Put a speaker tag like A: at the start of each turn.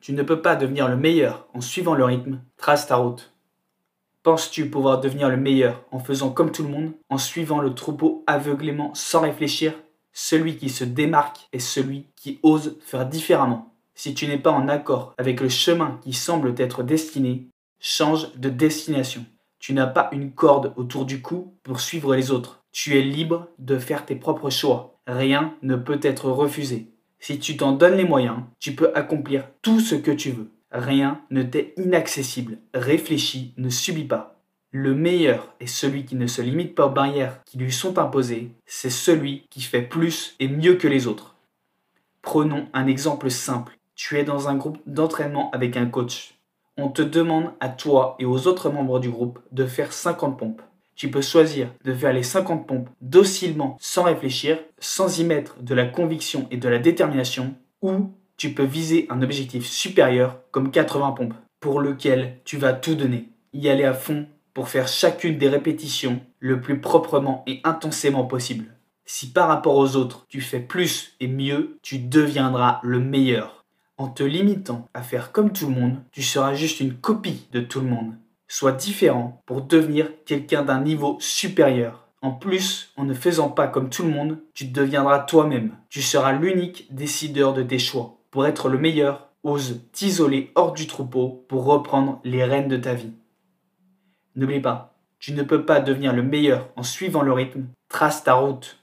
A: Tu ne peux pas devenir le meilleur en suivant le rythme. Trace ta route. Penses-tu pouvoir devenir le meilleur en faisant comme tout le monde, en suivant le troupeau aveuglément sans réfléchir? Celui qui se démarque est celui qui ose faire différemment. Si tu n'es pas en accord avec le chemin qui semble t'être destiné, change de destination. Tu n'as pas une corde autour du cou pour suivre les autres. Tu es libre de faire tes propres choix. Rien ne peut être refusé. Si tu t'en donnes les moyens, tu peux accomplir tout ce que tu veux. Rien ne t'est inaccessible. Réfléchis, ne subis pas. Le meilleur est celui qui ne se limite pas aux barrières qui lui sont imposées, c'est celui qui fait plus et mieux que les autres. Prenons un exemple simple. Tu es dans un groupe d'entraînement avec un coach. On te demande à toi et aux autres membres du groupe de faire 50 pompes. Tu peux choisir de faire les 50 pompes docilement sans réfléchir, sans y mettre de la conviction et de la détermination, ou tu peux viser un objectif supérieur comme 80 pompes, pour lequel tu vas tout donner, y aller à fond pour faire chacune des répétitions le plus proprement et intensément possible. Si par rapport aux autres tu fais plus et mieux, tu deviendras le meilleur. En te limitant à faire comme tout le monde, tu seras juste une copie de tout le monde. Sois différent pour devenir quelqu'un d'un niveau supérieur. En plus, en ne faisant pas comme tout le monde, tu deviendras toi-même. Tu seras l'unique décideur de tes choix. Pour être le meilleur, ose t'isoler hors du troupeau pour reprendre les rênes de ta vie. N'oublie pas, tu ne peux pas devenir le meilleur en suivant le rythme. Trace ta route.